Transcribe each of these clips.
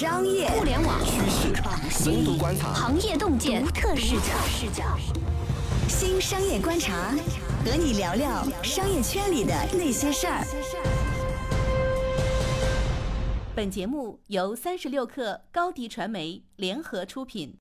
商业、互联网趋势、深度观察、行业洞见、独特视角。视角。新商业观察，和你聊聊商业圈里的那些事儿。本节目由三十六克高低传媒联合出品。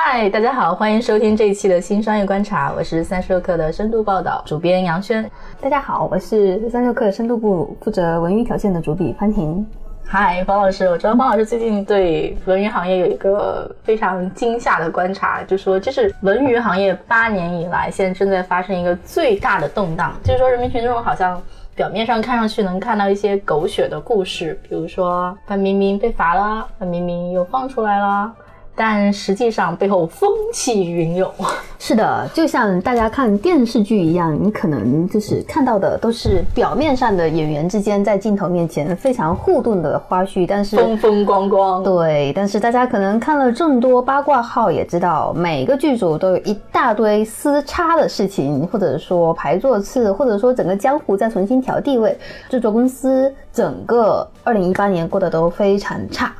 嗨，大家好，欢迎收听这一期的新商业观察，我是三十六氪的深度报道主编杨轩。大家好，我是三十六氪深度部负责文娱条线的主笔潘婷。嗨，方老师，我知道方老师最近对文娱行业有一个非常惊吓的观察，就说这是文娱行业八年以来现在正在发生一个最大的动荡，就是说人民群众好像表面上看上去能看到一些狗血的故事，比如说范冰冰被罚了，范冰冰又放出来了。但实际上背后风起云涌。是的，就像大家看电视剧一样，你可能就是看到的都是表面上的演员之间在镜头面前非常互动的花絮，但是风风光光。对，但是大家可能看了众多八卦号，也知道每个剧组都有一大堆私叉的事情，或者说排座次，或者说整个江湖在重新调地位，制作公司整个二零一八年过得都非常差。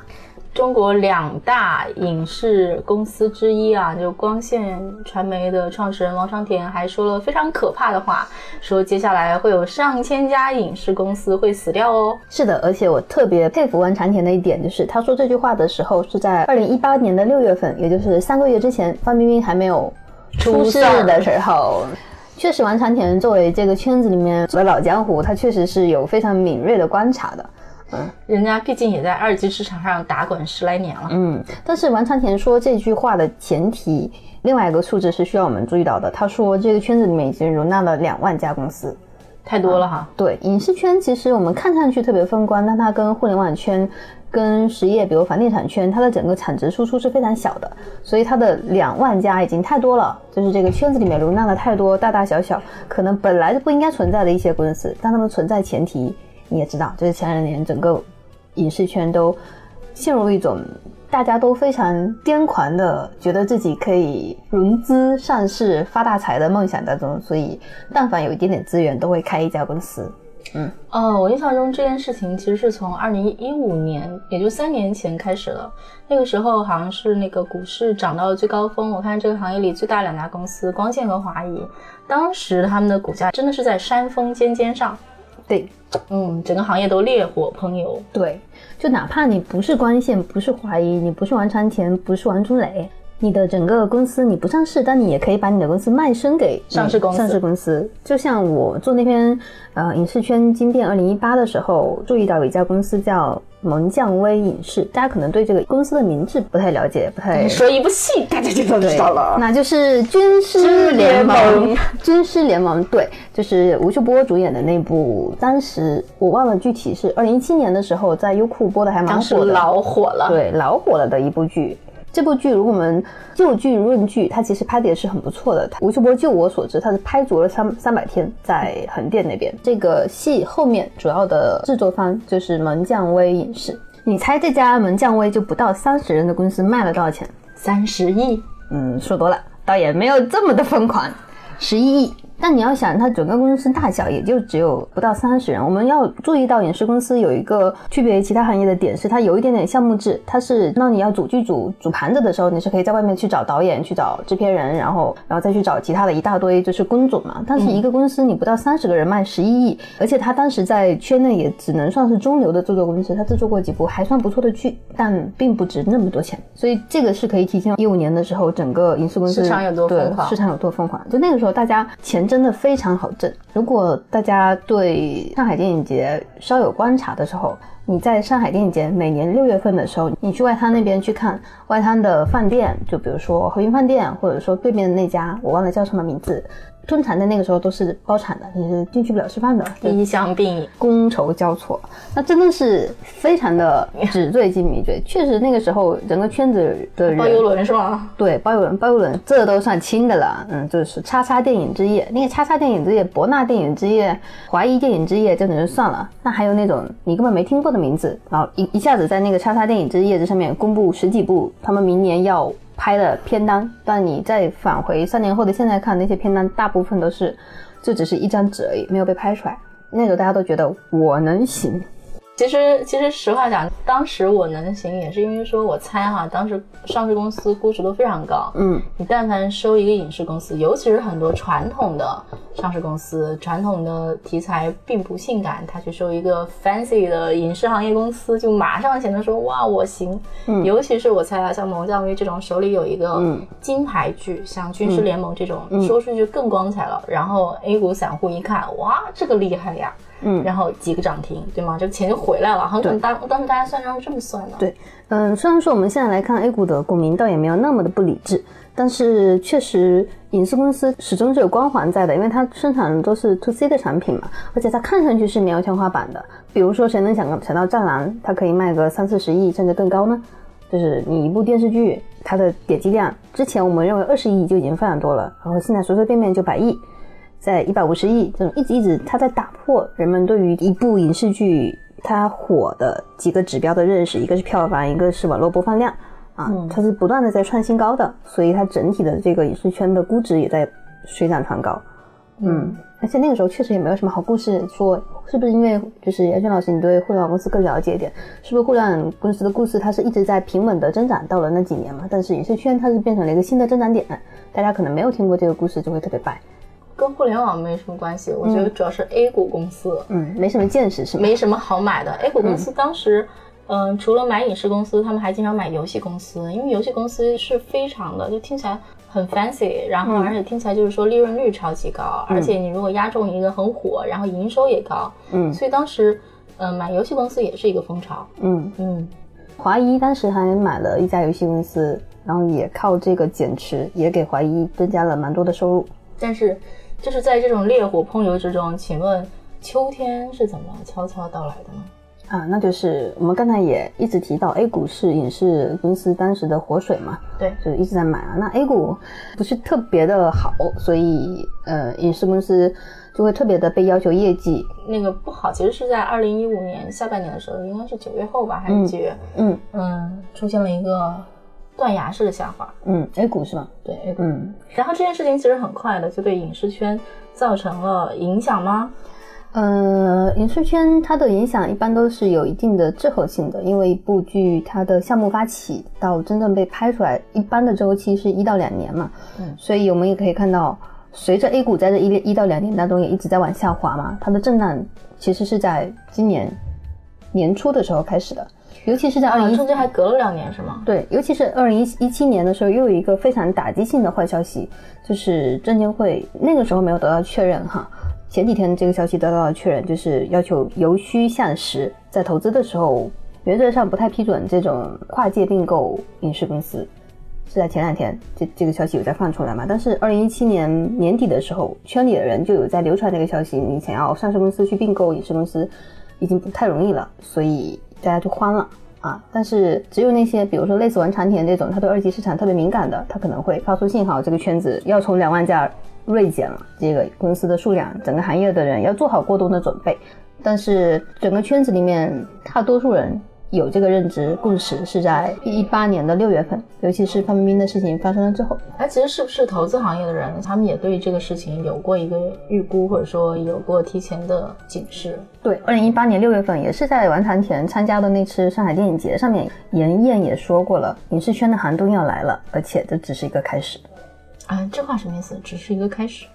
中国两大影视公司之一啊，就光线传媒的创始人王长田还说了非常可怕的话，说接下来会有上千家影视公司会死掉哦。是的，而且我特别佩服王长田的一点就是，他说这句话的时候是在二零一八年的六月份，也就是三个月之前，范冰冰还没有出事的时候。确实，王长田作为这个圈子里面的老江湖，他确实是有非常敏锐的观察的。嗯，人家毕竟也在二级市场上打滚十来年了。嗯，但是王长田说这句话的前提，另外一个数字是需要我们注意到的。他说这个圈子里面已经容纳了两万家公司，太多了哈。对，影视圈其实我们看上去特别风光，但它跟互联网圈、跟实业，比如房地产圈，它的整个产值输出是非常小的。所以它的两万家已经太多了，就是这个圈子里面容纳了太多大大小小可能本来就不应该存在的一些公司，但它们存在前提。你也知道，就是前两年整个影视圈都陷入一种大家都非常癫狂的，觉得自己可以融资上市发大财的梦想当中，所以但凡有一点点资源，都会开一家公司。嗯，哦，我印象中这件事情其实是从二零一五年，也就三年前开始了。那个时候好像是那个股市涨到了最高峰，我看这个行业里最大两家公司光线和华谊，当时他们的股价真的是在山峰尖尖上。对，嗯，整个行业都烈火烹油。对，就哪怕你不是光线，不是华谊，你不是王传田，不是王春磊，你的整个公司你不上市，但你也可以把你的公司卖身给上市公司。上市公司，就像我做那篇呃影视圈惊变二零一八的时候，注意到有一家公司叫。蒙降威影视，大家可能对这个公司的名字不太了解，不太你说一部戏，大家就都知道了。那就是《军师联盟》。军师联盟，对，就是吴秀波主演的那部。当时我忘了具体是二零一七年的时候，在优酷播的，还蛮火的，老火了。对，老火了的一部剧。这部剧，如果我们就剧论剧，它其实拍的也是很不错的。吴秀波，就我所知，他是拍足了三三百天，在横店那边。这个戏后面主要的制作方就是门将威影视。你猜这家门将威就不到三十人的公司卖了多少钱？三十亿？嗯，说多了，倒也没有这么的疯狂，十一亿。但你要想，它整个公司大小也就只有不到三十人。我们要注意到，影视公司有一个区别于其他行业的点是，它有一点点项目制。它是当你要组剧组、组盘子的时候，你是可以在外面去找导演、去找制片人，然后，然后再去找其他的一大堆就是工种嘛。但是一个公司你不到三十个人卖十一亿，而且他当时在圈内也只能算是中流的制作公司，他制作过几部还算不错的剧，但并不值那么多钱。所以这个是可以体现一五年的时候整个影视公司市场有多疯狂，市场有多疯狂。就那个时候大家钱。真的非常好挣。如果大家对上海电影节稍有观察的时候，你在上海电影节每年六月份的时候，你去外滩那边去看外滩的饭店，就比如说和平饭店，或者说对面的那家，我忘了叫什么名字。通常在那个时候都是包产的，你是进去不了吃饭的。衣香鬓影，觥筹交错，那真的是非常的纸醉金迷。对，确实那个时候整个圈子的人包邮轮是吧？对，包邮轮，包邮轮，这都算轻的了。嗯，就是叉叉电影之夜，那个叉叉电影之夜、博纳电影之夜、华谊电影之夜，这种就算了。那还有那种你根本没听过的名字，然后一一下子在那个叉叉电影之夜这上面公布十几部，他们明年要。拍的片单，但你再返回三年后的现在看那些片单，大部分都是，就只是一张纸而已，没有被拍出来。那时候大家都觉得我能行，其实，其实实话讲，当时我能行，也是因为说，我猜哈，当时上市公司估值都非常高。嗯，你但凡收一个影视公司，尤其是很多传统的上市公司，传统的题材并不性感，他去收一个 fancy 的影视行业公司，就马上显得说哇，我行。嗯，尤其是我猜啊，像蒙教育这种手里有一个金牌剧，像军师联盟这种，说出去更光彩了。然后 A 股散户一看，哇，这个厉害呀。嗯，然后几个涨停，对吗？这个钱就回来了。好像当当时大家算账是这么算的。对，嗯，虽然说我们现在来看 A 股的股民倒也没有那么的不理智，但是确实影视公司始终是有光环在的，因为它生产的都是 To C 的产品嘛，而且它看上去是没有天花板的。比如说，谁能想想到《战狼》它可以卖个三四十亿甚至更高呢？就是你一部电视剧，它的点击量之前我们认为二十亿就已经非常多了，然后现在随随便便就百亿。在一百五十亿这种一直一直，它在打破人们对于一部影视剧它火的几个指标的认识，一个是票房，一个是网络播放量啊，它是不断的在创新高的，所以它整体的这个影视圈的估值也在水涨船高。嗯，而且那个时候确实也没有什么好故事说，是不是因为就是严轩老师你对互联网公司更了解一点，是不是互联网公司的故事它是一直在平稳的增长到了那几年嘛？但是影视圈它是变成了一个新的增长点，大家可能没有听过这个故事就会特别白。跟互联网没什么关系，我觉得主要是 A 股公司，嗯，没什么见识是吗？没什么好买的。A 股公司当时，嗯，除了买影视公司，他们还经常买游戏公司，因为游戏公司是非常的，就听起来很 fancy，然后而且听起来就是说利润率超级高，而且你如果押中一个很火，然后营收也高，嗯，所以当时，嗯，买游戏公司也是一个风潮，嗯嗯。华谊当时还买了一家游戏公司，然后也靠这个减持，也给华谊增加了蛮多的收入，但是。就是在这种烈火烹油之中，请问秋天是怎么悄悄到来的呢？啊，那就是我们刚才也一直提到 A 股是影视公司当时的活水嘛，对，就一直在买啊。那 A 股不是特别的好，所以呃，影视公司就会特别的被要求业绩。那个不好，其实是在二零一五年下半年的时候，应该是九月后吧，还是几月？嗯嗯，出现了一个。断崖式的下滑，嗯，A 股是吧？对，A 股。嗯，然后这件事情其实很快的就对影视圈造成了影响吗？呃，影视圈它的影响一般都是有一定的滞后性的，因为一部剧它的项目发起到真正被拍出来，一般的周期是一到两年嘛。嗯，所以我们也可以看到，随着 A 股在这一一到两年当中也一直在往下滑嘛，它的震荡其实是在今年年初的时候开始的。尤其是在二零中间还隔了两年是吗？对，尤其是二零一一七年的时候，又有一个非常打击性的坏消息，就是证监会那个时候没有得到确认哈。前几天这个消息得到了确认，就是要求由虚向实，在投资的时候原则上不太批准这种跨界并购影视公司。是在前两天这这个消息有在放出来嘛？但是二零一七年年底的时候，圈里的人就有在流传这个消息，你想要上市公司去并购影视公司，已经不太容易了，所以。大家就慌了啊！但是只有那些，比如说类似文长田这种，他对二级市场特别敏感的，他可能会发出信号，这个圈子要从两万家锐减了，这个公司的数量，整个行业的人要做好过冬的准备。但是整个圈子里面，大多数人。有这个认知共识是在一八年的六月份，尤其是范冰冰的事情发生了之后。哎，其实是不是投资行业的人，他们也对这个事情有过一个预估，或者说有过提前的警示？对，二零一八年六月份也是在完谈田参加的那次上海电影节上面，严燕也说过了，影视圈的寒冬要来了，而且这只是一个开始。啊，这话什么意思？只是一个开始？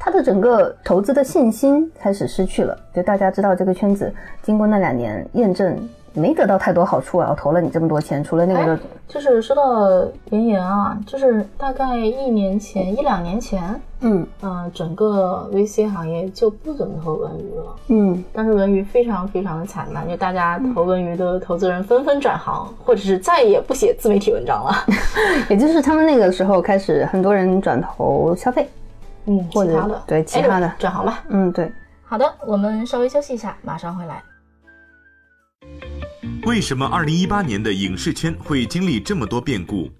他的整个投资的信心开始失去了。就大家知道这个圈子，经过那两年验证。没得到太多好处啊！我投了你这么多钱，除了那个，就是说到妍妍啊，就是大概一年前、一两年前，嗯。嗯，整个 VC 行业就不怎么投文娱了，嗯，但是文娱非常非常的惨淡，就大家投文娱的投资人纷纷转行，或者是再也不写自媒体文章了，也就是他们那个时候开始，很多人转投消费，嗯，其他的。对其他的。转行吧，嗯，对，好的，我们稍微休息一下，马上回来。为什么二零一八年的影视圈会经历这么多变故？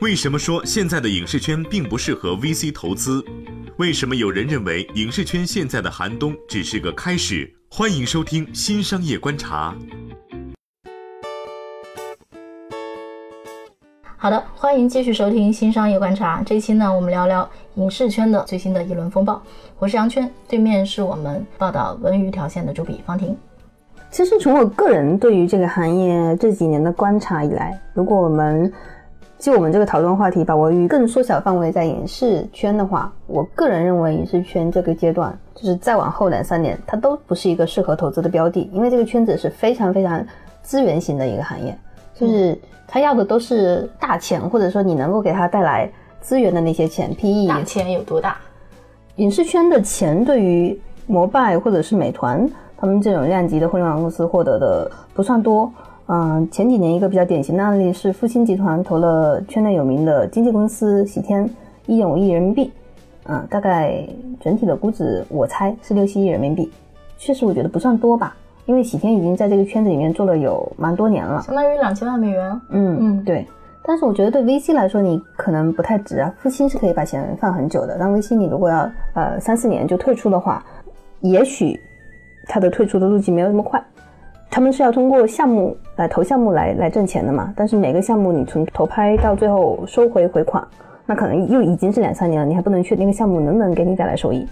为什么说现在的影视圈并不适合 VC 投资？为什么有人认为影视圈现在的寒冬只是个开始？欢迎收听新商业观察。好的，欢迎继续收听新商业观察。这期呢，我们聊聊影视圈的最新的一轮风暴。我是杨圈，对面是我们报道文娱条线的主笔方婷。其实从我个人对于这个行业这几年的观察以来，如果我们就我们这个讨论话题把我与更缩小范围在影视圈的话，我个人认为影视圈这个阶段，就是再往后两三年，它都不是一个适合投资的标的，因为这个圈子是非常非常资源型的一个行业，就是他要的都是大钱，或者说你能够给他带来资源的那些钱，PE 大钱有多大？影视圈的钱对于摩拜或者是美团。他们这种量级的互联网公司获得的不算多，嗯，前几年一个比较典型的案例是复星集团投了圈内有名的经纪公司喜天一点五亿人民币，嗯，大概整体的估值我猜是六七亿人民币，确实我觉得不算多吧，因为喜天已经在这个圈子里面做了有蛮多年了，相当于两千万美元，嗯嗯，对，但是我觉得对 VC 来说你可能不太值啊，复星是可以把钱放很久的，但 VC 你如果要呃三四年就退出的话，也许。它的退出的路径没有那么快，他们是要通过项目来投项目来来挣钱的嘛？但是每个项目你从投拍到最后收回回款，那可能又已经是两三年了，你还不能确定那个项目能不能给你带来收益。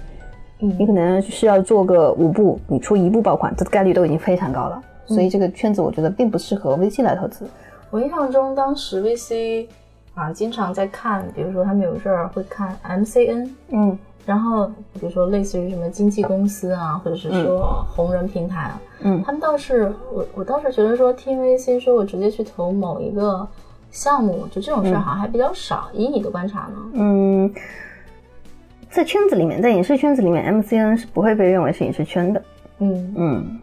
嗯，你可能是要做个五步，你出一步爆款，这概率都已经非常高了。所以这个圈子我觉得并不适合 VC 来投资。我印象中当时 VC 啊经常在看，比如说他们有事儿会看 MCN，嗯。然后，比如说类似于什么经纪公司啊，或者是说红人平台啊，嗯，他们倒是我我倒是觉得说听 VC 说我直接去投某一个项目，就这种事儿好像还比较少。以你的观察呢？嗯，在圈子里面，在影视圈子里面，MCN 是不会被认为是影视圈的。嗯嗯，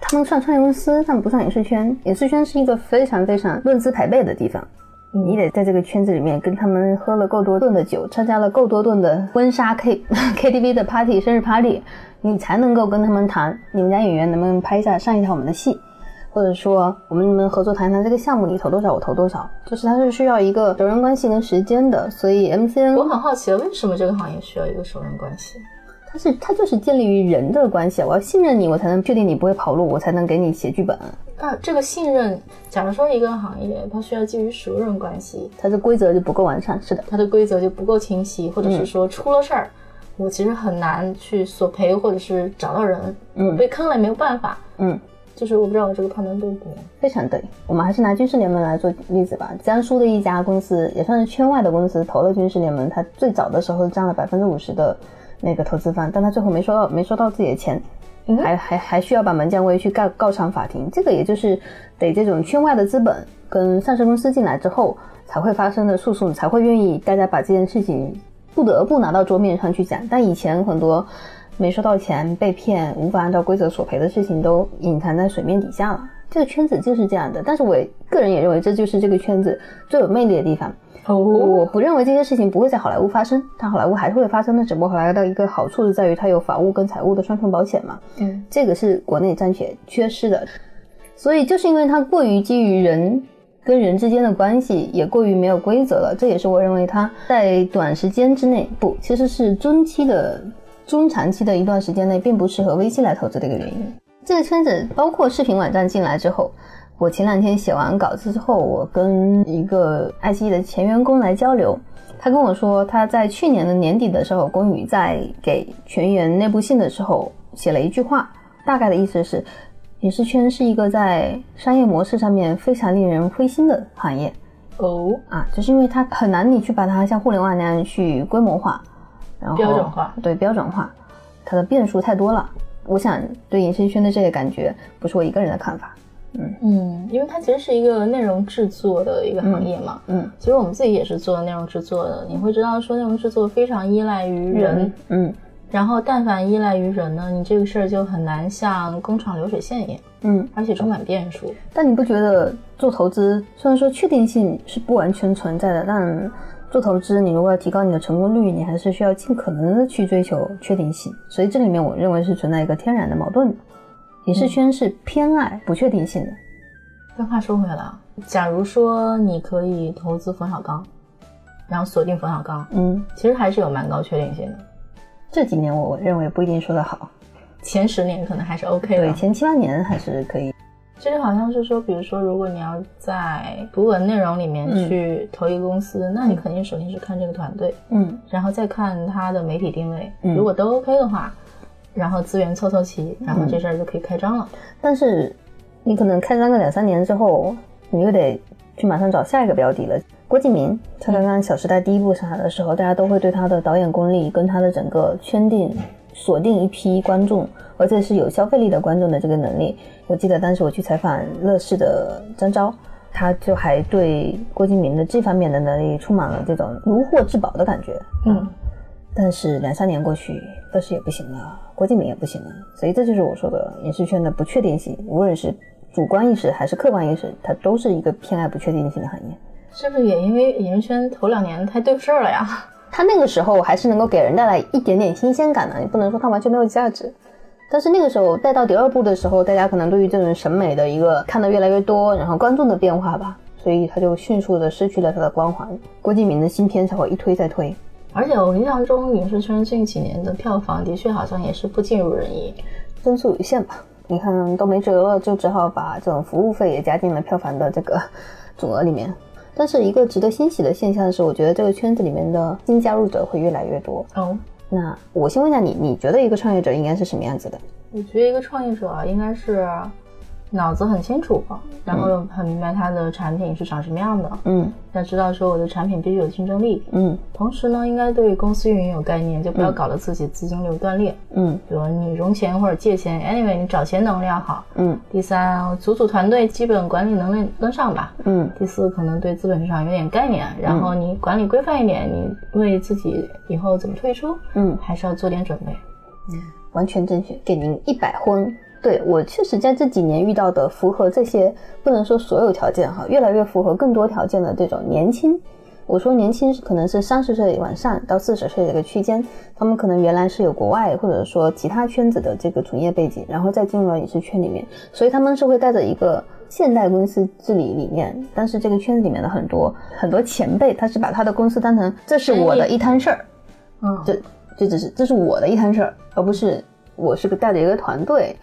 他们算创业公司，但不算影视圈。影视圈是一个非常非常论资排辈的地方。你得在这个圈子里面跟他们喝了够多顿的酒，参加了够多顿的婚纱 K K T V 的 party 生日 party，你才能够跟他们谈你们家演员能不能拍一下上一下我们的戏，或者说我们能不能合作谈谈这个项目你投多少我投多少，就是它是需要一个熟人关系跟时间的。所以 M C N 我很好奇，为什么这个行业需要一个熟人关系？它是它就是建立于人的关系，我要信任你，我才能确定你不会跑路，我才能给你写剧本。那这个信任，假如说一个行业它需要基于熟人关系，它的规则就不够完善，是的，它的规则就不够清晰，或者是说出了事儿，我其实很难去索赔，或者是找到人，嗯，被坑了也没有办法，嗯，就是我不知道我这个判断对不对，非常对。我们还是拿军事联盟来做例子吧，江苏的一家公司也算是圈外的公司，投了军事联盟，它最早的时候占了百分之五十的。那个投资方，但他最后没收到，没收到自己的钱，还还还需要把门将威去告告上法庭。这个也就是得这种圈外的资本跟上市公司进来之后才会发生的诉讼，才会愿意大家把这件事情不得不拿到桌面上去讲。但以前很多没收到钱、被骗、无法按照规则索赔的事情都隐藏在水面底下了。这个圈子就是这样的。但是我个人也认为，这就是这个圈子最有魅力的地方。我不认为这些事情不会在好莱坞发生，但好莱坞还是会发生的。只不过好莱坞的一个好处是在于它有法务跟财务的双重保险嘛，嗯，这个是国内暂且缺失的。所以就是因为它过于基于人跟人之间的关系，也过于没有规则了。这也是我认为它在短时间之内不，其实是中期的、中长期的一段时间内，并不适合 VC 来投资的一个原因。这个圈子包括视频网站进来之后。我前两天写完稿子之后，我跟一个爱奇艺的前员工来交流，他跟我说，他在去年的年底的时候，龚宇在给全员内部信的时候写了一句话，大概的意思是，影视圈是一个在商业模式上面非常令人灰心的行业。哦，啊，就是因为它很难你去把它像互联网那样去规模化，然后标准化，对标准化，它的变数太多了。我想对影视圈的这个感觉，不是我一个人的看法。嗯嗯，因为它其实是一个内容制作的一个行业嘛。嗯，其实我们自己也是做内容制作的。你会知道说内容制作非常依赖于人。嗯，然后但凡依赖于人呢，你这个事儿就很难像工厂流水线一样。嗯，而且充满变数。但你不觉得做投资虽然说确定性是不完全存在的，但做投资你如果要提高你的成功率，你还是需要尽可能的去追求确定性。所以这里面我认为是存在一个天然的矛盾的。影视圈是偏爱不确定性的。但话说回来，假如说你可以投资冯小刚，然后锁定冯小刚，嗯，其实还是有蛮高确定性的。这几年我认为不一定说得好，前十年可能还是 OK 的，对，前七八年还是可以。其实好像是说，比如说，如果你要在图文内容里面去投一个公司，那你肯定首先是看这个团队，嗯，然后再看它的媒体定位，如果都 OK 的话。然后资源凑凑齐，然后这事儿就可以开张了。但是你可能开张个两三年之后，你又得去马上找下一个标的了。郭敬明，他刚刚《小时代》第一部上来的时候，大家都会对他的导演功力跟他的整个圈定、锁定一批观众，而且是有消费力的观众的这个能力。我记得当时我去采访乐视的张昭，他就还对郭敬明的这方面的能力充满了这种如获至宝的感觉。嗯，但是两三年过去，乐视也不行了，郭敬明也不行了，所以这就是我说的影视圈的不确定性，无论是主观意识还是客观意识，它都是一个偏爱不确定性的行业。是不是也因为影视圈头两年太对事儿了呀？他那个时候还是能够给人带来一点点新鲜感的，你不能说他完全没有价值。但是那个时候带到第二部的时候，大家可能对于这种审美的一个看的越来越多，然后观众的变化吧，所以他就迅速的失去了他的光环。郭敬明的新片才会一推再推。而且我印象中，影视圈近几年的票房的确好像也是不尽如人意，增速有限吧？你看都没辙了，就只好把这种服务费也加进了票房的这个 总额里面。但是一个值得欣喜的现象是，我觉得这个圈子里面的新加入者会越来越多。哦，那我先问一下你，你觉得一个创业者应该是什么样子的？我觉得一个创业者应该是。脑子很清楚，然后很明白他的产品是长什么样的，嗯，要知道说我的产品必须有竞争力，嗯，同时呢，应该对公司运营有概念，就不要搞得自己资金流断裂，嗯，比如你融钱或者借钱，anyway，你找钱能力要好，嗯，第三，组组团队基本管理能力跟上吧，嗯，第四，可能对资本市场有点概念，然后你管理规范一点，你为自己以后怎么退出，嗯，还是要做点准备，嗯，完全正确，给您一百分。对我确实在这几年遇到的符合这些不能说所有条件哈，越来越符合更多条件的这种年轻。我说年轻是可能是三十岁往上到四十岁的一个区间，他们可能原来是有国外或者说其他圈子的这个从业背景，然后再进入到影视圈里面，所以他们是会带着一个现代公司治理理念。但是这个圈子里面的很多很多前辈，他是把他的公司当成这是我的一摊事儿，嗯，这这只是这是我的一摊事儿，而不是我是个带着一个团队。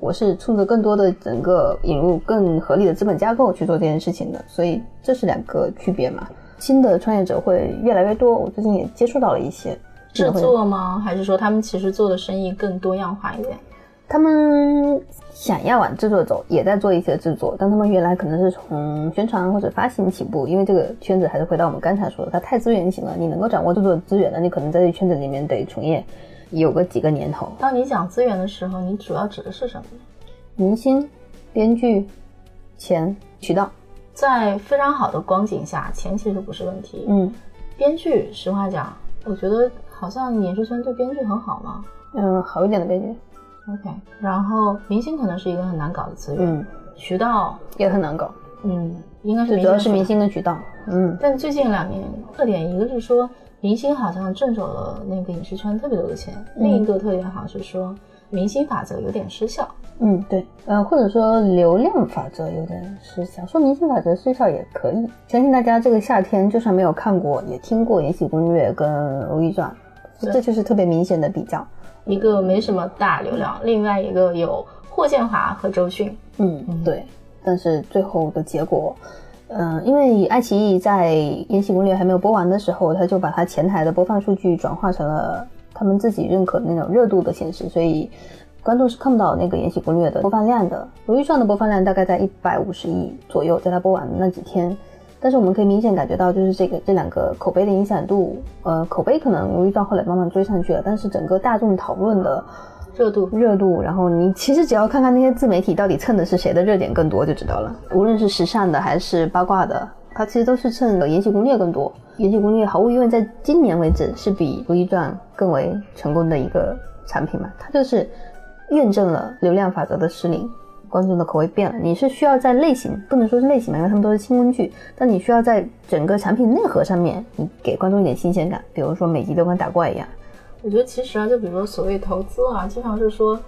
我是冲着更多的整个引入更合理的资本架构去做这件事情的，所以这是两个区别嘛。新的创业者会越来越多，我最近也接触到了一些制作吗？还是说他们其实做的生意更多样化一点？他们想要往制作走，也在做一些制作，但他们原来可能是从宣传或者发行起步，因为这个圈子还是回到我们刚才说的，它太资源型了。你能够掌握制作资源的，你可能在这圈子里面得从业。有个几个年头。当你讲资源的时候，你主要指的是什么？明星、编剧、钱、渠道。在非常好的光景下，钱其实不是问题。嗯，编剧，实话讲，我觉得好像影视圈对编剧很好嘛。嗯，好一点的编剧。OK，然后明星可能是一个很难搞的资源。嗯，渠道也很难搞。嗯，应该是主要是明星的渠道。嗯，但最近两年特点，一个是说。明星好像挣走了那个影视圈特别多的钱，另一个特别好像是说明星法则有点失效。嗯，对，呃，或者说流量法则有点失效。说明星法则失效也可以。相信大家这个夏天就算没有看过，也听过《延禧攻略》跟《如懿传》，这就是特别明显的比较。一个没什么大流量，另外一个有霍建华和周迅。嗯，对，但是最后的结果。嗯，因为爱奇艺在《延禧攻略》还没有播完的时候，他就把他前台的播放数据转化成了他们自己认可的那种热度的显示，所以观众是看不到那个《延禧攻略》的播放量的。《如懿传》的播放量大概在一百五十亿左右，在它播完的那几天。但是我们可以明显感觉到，就是这个这两个口碑的影响度，呃，口碑可能《如懿传》后来慢慢追上去了，但是整个大众讨论的。热度，热度，然后你其实只要看看那些自媒体到底蹭的是谁的热点更多就知道了。无论是时尚的还是八卦的，它其实都是蹭的《延禧攻略》更多。《延禧攻略》毫无疑问在今年为止是比《如懿传》更为成功的一个产品嘛？它就是验证了流量法则的失灵，观众的口味变了。你是需要在类型，不能说是类型嘛，因为他们都是轻温剧，但你需要在整个产品内核上面，你给观众一点新鲜感，比如说每集都跟打怪一样。我觉得其实啊，就比如说所谓投资啊，经常是说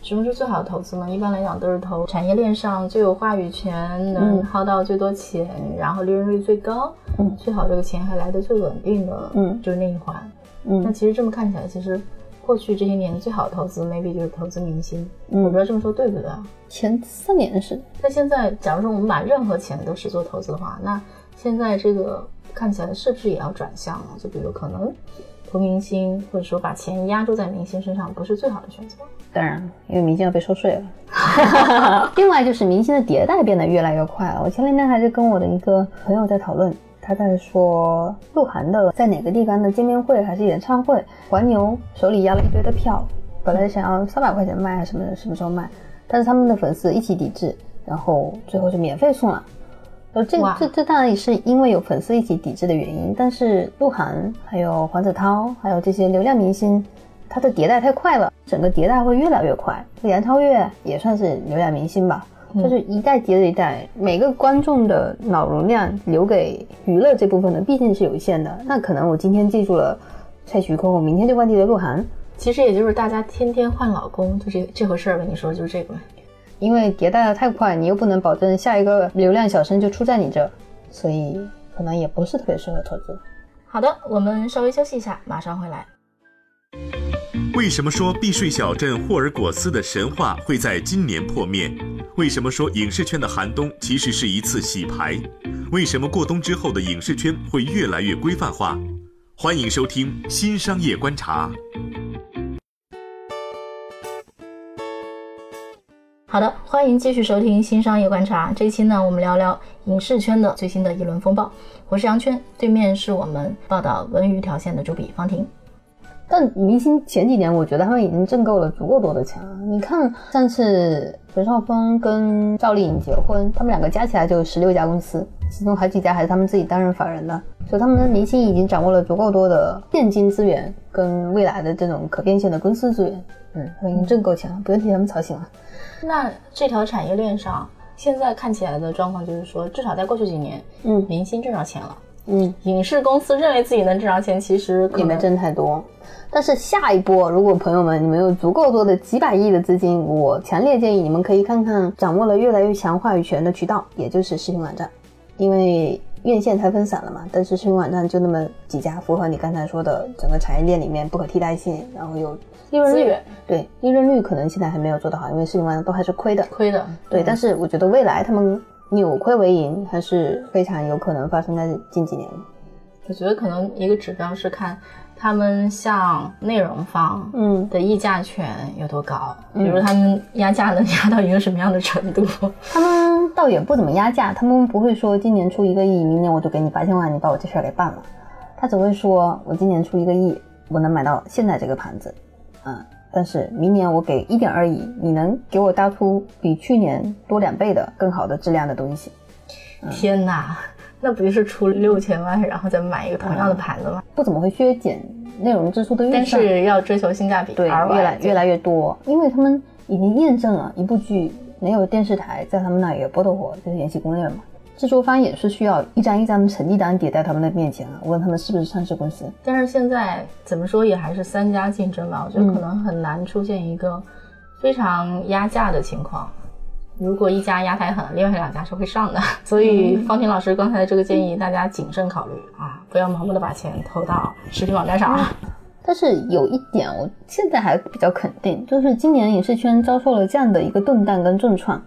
什么是最好的投资呢？一般来讲都是投产业链上最有话语权，能薅到最多钱，然后利润率最高，嗯，最好这个钱还来的最稳定的，嗯，就是那一环。嗯，那其实这么看起来，其实过去这些年最好的投资，maybe 就是投资明星。嗯，我不知道这么说对不对啊？前三年是。那现在，假如说我们把任何钱都视作投资的话，那现在这个看起来是不是也要转向了？就比如可能。投明星，或者说把钱压注在明星身上，不是最好的选择。当然，因为明星要被收税了。另外就是明星的迭代变得越来越快了。我前两天还是跟我的一个朋友在讨论，他在说鹿晗的在哪个地方的见面会还是演唱会，黄牛手里压了一堆的票，本来想要三百块钱卖，什么什么时候卖，但是他们的粉丝一起抵制，然后最后就免费送了。呃，这这这当然也是因为有粉丝一起抵制的原因，但是鹿晗还有黄子韬还有这些流量明星。他的迭代太快了，整个迭代会越来越快。杨超越也算是流量明星吧，就是一代接着一代，每个观众的脑容量留给娱乐这部分的毕竟是有限的。那可能我今天记住了蔡徐坤，我明天就忘记了鹿晗。其实也就是大家天天换老公，就这这回事儿吧。你说就是这个，因为迭代的太快，你又不能保证下一个流量小生就出在你这，所以可能也不是特别适合投资。好的，我们稍微休息一下，马上回来。为什么说避税小镇霍尔果斯的神话会在今年破灭？为什么说影视圈的寒冬其实是一次洗牌？为什么过冬之后的影视圈会越来越规范化？欢迎收听《新商业观察》。好的，欢迎继续收听《新商业观察》。这一期呢，我们聊聊影视圈的最新的一轮风暴。我是杨圈，对面是我们报道文娱条线的主笔方婷。但明星前几年，我觉得他们已经挣够了足够多的钱了。你看上次陈少峰跟赵丽颖结婚，他们两个加起来就十六家公司，其中好几家还是他们自己担任法人的，所以他们的明星已经掌握了足够多的现金资源跟未来的这种可变现的公司资源。嗯，他们已经挣够钱了，不用替他们操心了。那这条产业链上，现在看起来的状况就是说，至少在过去几年，嗯，明星挣着钱了。嗯，影视公司认为自己能挣着钱，其实也没挣太多。但是下一波，如果朋友们你们有足够多的几百亿的资金，我强烈建议你们可以看看掌握了越来越强话语权的渠道，也就是视频网站。因为院线太分散了嘛，但是视频网站就那么几家，符合你刚才说的整个产业链里面不可替代性，然后有利润率。对，利润率可能现在还没有做得好，因为视频网站都还是亏的。亏的。对，但是我觉得未来他们。扭亏为盈还是非常有可能发生在近几年。我觉得可能一个指标是看他们向内容方嗯的议价权有多高，比如他们压价能压到一个什么样的程度。他们倒也不怎么压价，他们不会说今年出一个亿，明年我就给你八千万，你把我这事儿给办了。他只会说我今年出一个亿，我能买到现在这个盘子，嗯。但是明年我给一点二亿，你能给我搭出比去年多两倍的更好的质量的东西？天哪，那不就是出六千万，然后再买一个同样的盘子吗？不怎么会削减内容支出的预算，但是要追求性价比，对，越来越来越多，因为他们已经验证了一部剧没有电视台在他们那也播得火，就是《延禧攻略》嘛。制作方也是需要一张一张的成绩单叠在他们的面前啊，问他们是不是上市公司。但是现在怎么说也还是三家竞争吧，我觉得可能很难出现一个非常压价的情况。如果一家压太狠，另外两家是会上的。所以方婷老师刚才的这个建议，大家谨慎考虑啊，不要盲目的把钱投到视频网站上啊。但是有一点，我现在还比较肯定，就是今年影视圈遭受了这样的一个动荡跟重创。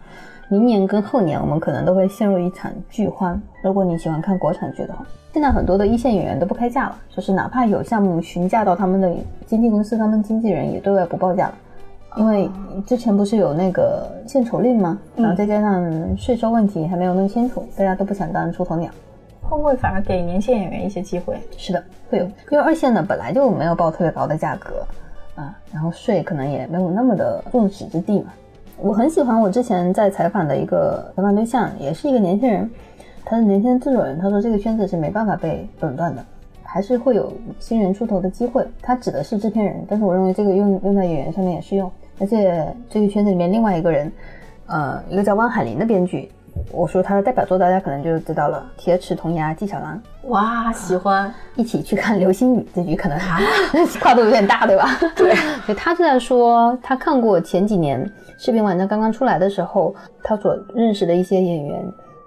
明年跟后年，我们可能都会陷入一场剧荒。如果你喜欢看国产剧的话，现在很多的一线演员都不开价了，就是哪怕有项目询价到他们的经纪公司，他们经纪人也对外不报价了，因为之前不是有那个限酬令吗？然后再加上税收问题还没有弄清楚，大家都不想当出头鸟，会不会反而给年轻演员一些机会？是的，会有，因为二线呢本来就没有报特别高的价格啊，然后税可能也没有那么的众矢之的嘛。我很喜欢我之前在采访的一个采访对象，也是一个年轻人，他是年轻制作人。他说这个圈子是没办法被垄断的，还是会有新人出头的机会。他指的是制片人，但是我认为这个用用在演员上面也适用。而且这个圈子里面另外一个人，呃，一个叫汪海林的编剧。我说他的代表作，大家可能就知道了，《铁齿铜牙纪晓岚》。哇，喜欢！一起去看《流星雨》这局，可能 跨度有点大，对吧？对。所以他就在说，他看过前几年视频网站刚刚出来的时候，他所认识的一些演员，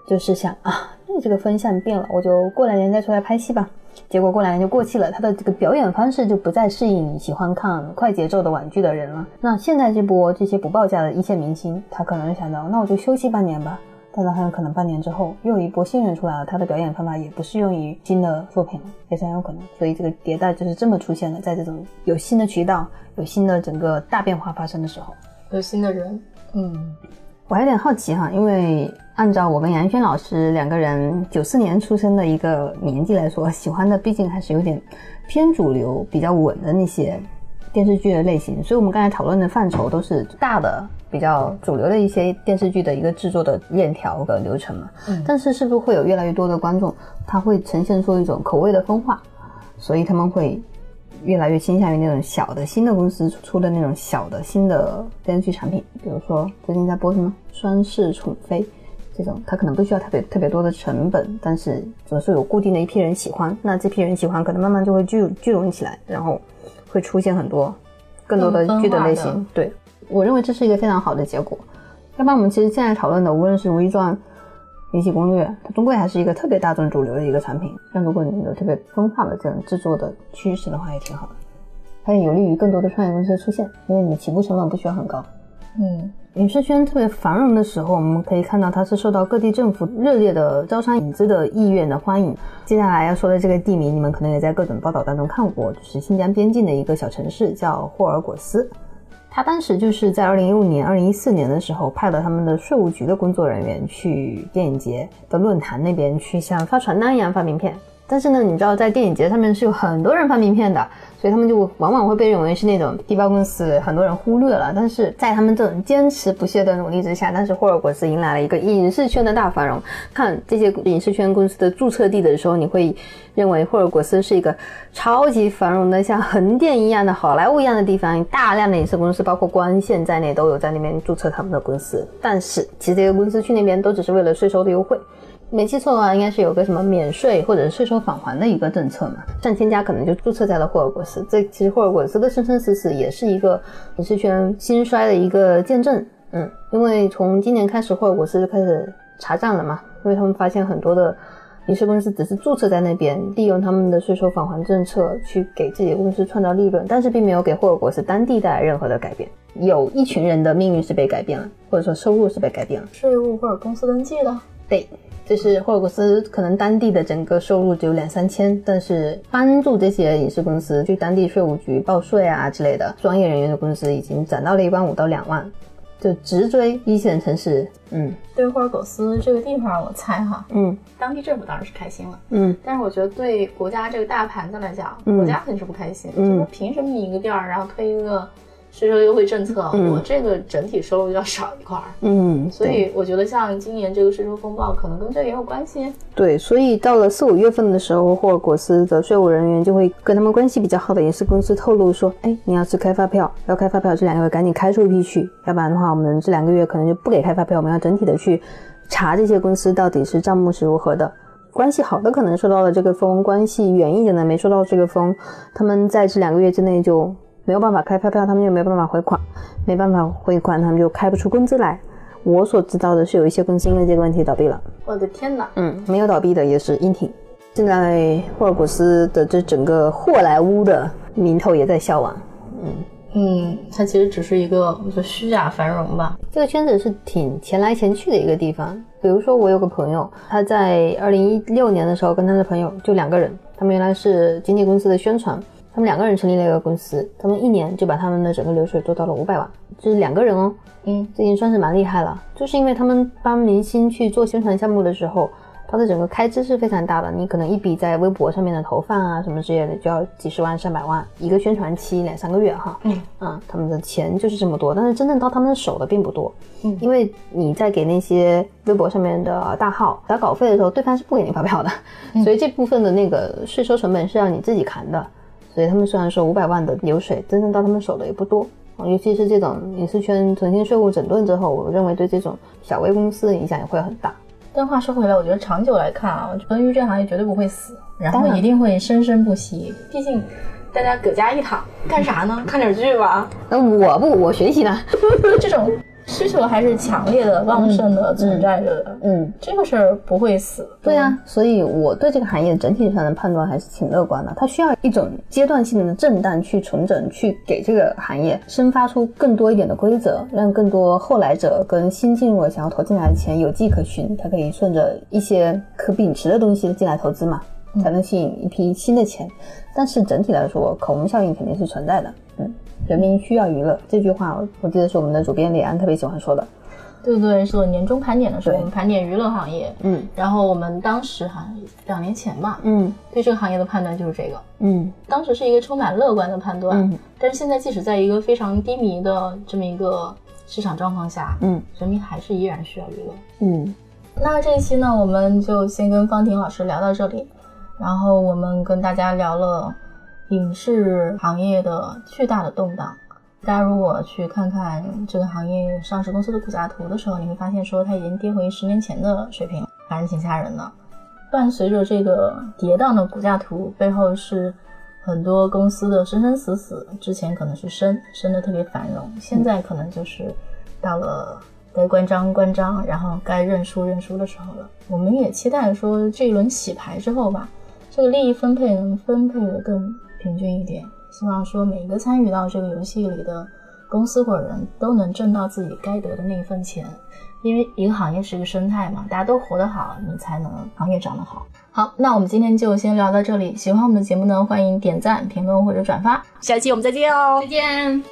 就是想啊，那这个风向变了，我就过两年再出来拍戏吧。结果过两年就过气了，他的这个表演方式就不再适应你喜欢看快节奏的网剧的人了。那现在这波这些不报价的一线明星，他可能想到，那我就休息半年吧。但是很有可能半年之后又有一波新人出来了，他的表演方法也不适用于新的作品了，也是很有可能。所以这个迭代就是这么出现的，在这种有新的渠道、有新的整个大变化发生的时候，有新的人，嗯，我还有点好奇哈，因为按照我跟杨轩老师两个人九四年出生的一个年纪来说，喜欢的毕竟还是有点偏主流、比较稳的那些电视剧的类型，所以我们刚才讨论的范畴都是大的。比较主流的一些电视剧的一个制作的链条的流程嘛，嗯，但是是不是会有越来越多的观众，他会呈现出一种口味的分化，所以他们会越来越倾向于那种小的新的公司出的那种小的新的电视剧产品，比如说最近在播什么《双世宠妃》这种，它可能不需要特别特别多的成本，但是总是有固定的一批人喜欢，那这批人喜欢可能慢慢就会聚聚拢起来，然后会出现很多更多的剧的类型，对。我认为这是一个非常好的结果，要不然我们其实现在讨论的，无论是《如懿传》《延禧攻略》，它终归还是一个特别大众主流的一个产品。但如果你有特别分化的这种制作的趋势的话，也挺好的，它也有利于更多的创业公司出现，因为你起步成本不需要很高。嗯，影视圈特别繁荣的时候，我们可以看到它是受到各地政府热烈的招商引资的意愿的欢迎。接下来要说的这个地名，你们可能也在各种报道当中看过，就是新疆边境的一个小城市，叫霍尔果斯。他当时就是在二零一五年、二零一四年的时候，派了他们的税务局的工作人员去电影节的论坛那边去像发传单一样发名片。但是呢，你知道在电影节上面是有很多人发名片的。所以他们就往往会被认为是那种地包公司，很多人忽略了。但是在他们这种坚持不懈的努力之下，但是霍尔果斯迎来了一个影视圈的大繁荣。看这些影视圈公司的注册地的时候，你会认为霍尔果斯是一个超级繁荣的，像横店一样的好莱坞一样的地方。大量的影视公司，包括光线在内，都有在那边注册他们的公司。但是其实这些公司去那边都只是为了税收的优惠。没记错的话，应该是有个什么免税或者税收返还的一个政策嘛？上千家可能就注册在了霍尔果斯。这其实霍尔果斯的生生死死也是一个影视圈兴衰的一个见证。嗯，因为从今年开始，霍尔果斯就开始查账了嘛，因为他们发现很多的影视公司只是注册在那边，利用他们的税收返还政策去给自己的公司创造利润，但是并没有给霍尔果斯当地带来任何的改变。有一群人的命运是被改变了，或者说收入是被改变了。税务或者公司登记的，对。就是霍尔果斯可能当地的整个收入只有两三千，但是帮助这些影视公司去当地税务局报税啊之类的专业人员的工资已经涨到了一万五到两万，就直追一线城市。嗯，对霍尔果斯这个地方，我猜哈，嗯，当地政府当然是开心了，嗯，但是我觉得对国家这个大盘子来讲，国家肯定是不开心，嗯，凭什么你一个店儿然后推一个？税收优惠政策，我这个整体收入要少一块儿，嗯，所以我觉得像今年这个税收风暴，可能跟这也有关系。对，所以到了四五月份的时候，霍尔果斯的税务人员就会跟他们关系比较好的影视公司透露说，哎，你要是开发票，要开发票，这两个月赶紧开出一批去，要不然的话，我们这两个月可能就不给开发票，我们要整体的去查这些公司到底是账目是如何的。关系好的可能收到了这个风，关系远一点的没收到这个风，他们在这两个月之内就。没有办法开发票，他们就没办法回款，没办法回款，他们就开不出工资来。我所知道的是，有一些公司因为这个问题倒闭了。我的天哪！嗯，没有倒闭的也是英挺。现在霍尔果斯的这整个霍莱坞的名头也在消亡。嗯嗯，它其实只是一个我觉得虚假繁荣吧。这个圈子是挺钱来钱去的一个地方。比如说，我有个朋友，他在二零一六年的时候跟他的朋友就两个人，他们原来是经纪公司的宣传。他们两个人成立了一个公司，他们一年就把他们的整个流水做到了五百万，就是两个人哦，嗯，这已经算是蛮厉害了。就是因为他们帮明星去做宣传项目的时候，他的整个开支是非常大的，你可能一笔在微博上面的投放啊什么之类的，就要几十万上百万，一个宣传期两三个月哈，嗯，啊，他们的钱就是这么多，但是真正到他们的手的并不多，嗯，因为你在给那些微博上面的大号打稿费的时候，对方是不给你发票的，所以这部分的那个税收成本是要你自己扛的。所以他们虽然说五百万的流水，真正到他们手的也不多啊。尤其是这种影视圈重新税务整顿之后，我认为对这种小微公司的影响也会很大。但话说回来，我觉得长久来看啊，文娱这行业绝对不会死，然后一定会生生不息。毕竟大家搁家一躺干啥呢？看点剧吧。那我不，我学习呢。这种。需求还是强烈的、旺盛的存在着的。嗯，这个事儿不会死。对啊，所以我对这个行业整体上的判断还是挺乐观的。它需要一种阶段性的震荡去重整，去给这个行业生发出更多一点的规则，让更多后来者跟新进入的想要投进来的钱有迹可循，它可以顺着一些可秉持的东西进来投资嘛，才能吸引一批新的钱。但是整体来说，口红效应肯定是存在的。嗯，人民需要娱乐这句话，我记得是我们的主编李安特别喜欢说的。对对，是我年终盘点的时候，我们盘点娱乐行业，嗯然后我们当时好像两年前吧，嗯对这个行业的判断就是这个。嗯当时是一个充满乐观的判断，嗯但是现在即使在一个非常低迷的这么一个市场状况下，嗯人民还是依然需要娱乐。嗯那这一期呢，我们就先跟方婷老师聊到这里，然后我们跟大家聊了影视行业的巨大的动荡。大家如果去看看这个行业上市公司的股价图的时候，你会发现说它已经跌回十年前的水平了，反正挺吓人的。伴随着这个跌宕的股价图，背后是很多公司的生生死死。之前可能是生生的特别繁荣，现在可能就是到了该关张关张，然后该认输认输的时候了。我们也期待说这一轮洗牌之后吧，这个利益分配能分配的更平均一点。希望说每一个参与到这个游戏里的公司或者人都能挣到自己该得的那一份钱，因为一个行业是一个生态嘛，大家都活得好，你才能行业长得好。好，那我们今天就先聊到这里。喜欢我们的节目呢，欢迎点赞、评论或者转发。下期我们再见哦，再见。